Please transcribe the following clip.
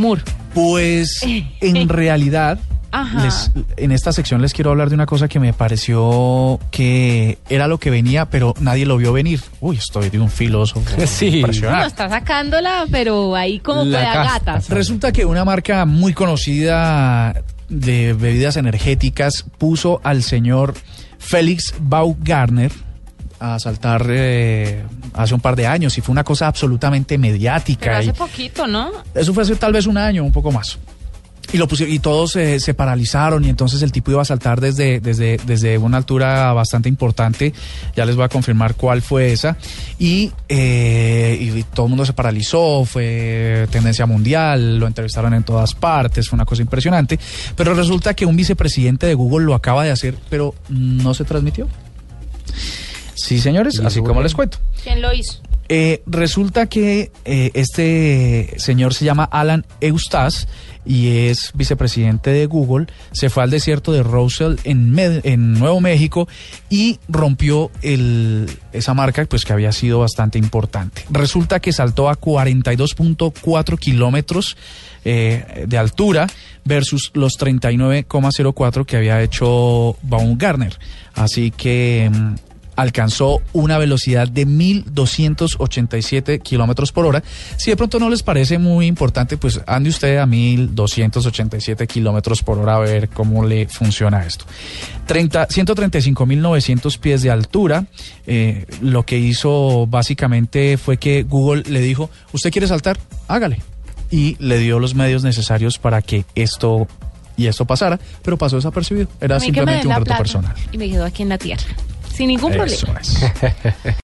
Moore. Pues en realidad, Ajá. les- en esta sección les quiero hablar de una cosa que me pareció que era lo que venía, pero nadie lo vio venir. Uy, estoy de un filósofo Sí. No, está sacándola, pero ahí como La puede a casta. gatas. Resulta que una marca muy conocida de bebidas energéticas puso al señor Félix Baumgartner a saltar eh, hace un par de años y fue una cosa absolutamente Pero mediática. hace y- poquito, ¿no? eso fue hace tal vez un año, un poco más. Y lo pusieron, y todos eh, se paralizaron y entonces el tipo iba a saltar desde, desde, desde una altura bastante importante. Ya les voy a confirmar cuál fue esa. Y, eh, y todo el mundo se paralizó, fue tendencia mundial, lo entrevistaron en todas partes, fue una cosa impresionante. Pero resulta que un vicepresidente de Google lo acaba de hacer, pero no se transmitió. Sí, señores, ¿Y así como les cuento. ¿Quién lo hizo? Eh, resulta que eh, este señor se llama Alan Eustace y es vicepresidente de Google. Se fue al desierto de Roswell en, Med- en Nuevo México y rompió el, esa marca pues, que había sido bastante importante. Resulta que saltó a 42.4 kilómetros eh, de altura versus los 39,04 que había hecho Baumgartner. Así que... alcanzó una velocidad de 1.287 kilómetros por hora. Si de pronto no les parece muy importante, pues ande usted a 1.287 kilómetros por hora a ver cómo le funciona esto. 30 135.900 pies de altura. Eh, lo que hizo básicamente fue que Google le dijo, ¿usted quiere saltar? Hágale. Y le dio los medios necesarios para que esto y esto pasara, pero pasó desapercibido. Era simplemente un reto plata. personal. Y me quedo aquí en la tierra. Sin ningún Eso problema. es.